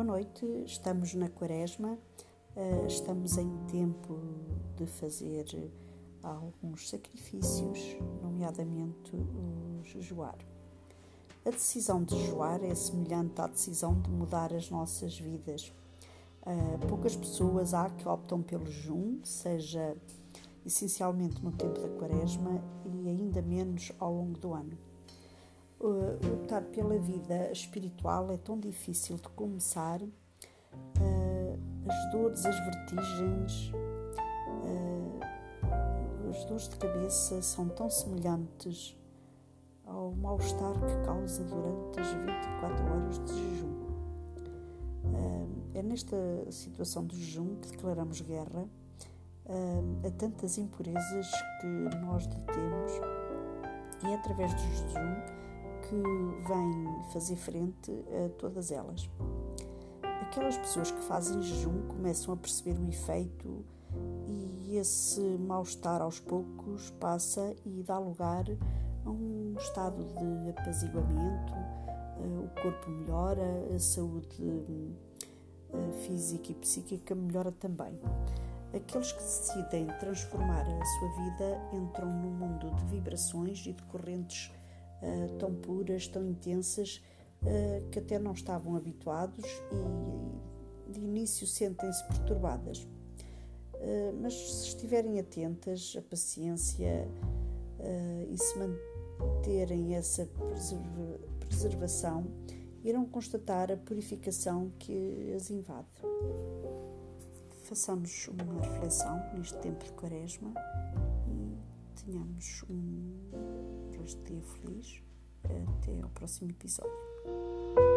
Boa noite, estamos na Quaresma, uh, estamos em tempo de fazer alguns sacrifícios, nomeadamente o jejuar. A decisão de jejuar é semelhante à decisão de mudar as nossas vidas. Uh, poucas pessoas há que optam pelo jejum, seja essencialmente no tempo da Quaresma e ainda menos ao longo do ano uh, lutar pela vida espiritual é tão difícil de começar. Uh, as dores, as vertigens, uh, as dores de cabeça são tão semelhantes ao mal-estar que causa durante as 24 horas de jejum. É nesta situação de jejum que declaramos guerra a tantas impurezas que nós detemos e é através do jejum que vem fazer frente a todas elas. Aquelas pessoas que fazem jejum começam a perceber o efeito e esse mal-estar aos poucos passa e dá lugar a um estado de apaziguamento, eh, o corpo melhora, a saúde eh, física e psíquica melhora também. Aqueles que decidem transformar a sua vida entram num mundo de vibrações e de correntes uh, tão puras, tão intensas, uh, que até não estavam habituados e de início sentem-se perturbadas. Uh, mas se estiverem atentas, a paciência e se manterem essa preserva preservação, irão constatar a purificação que as invade. Façamos uma reflexão neste tempo de Quaresma e tenhamos um resto de dia feliz. Até ao próximo episódio.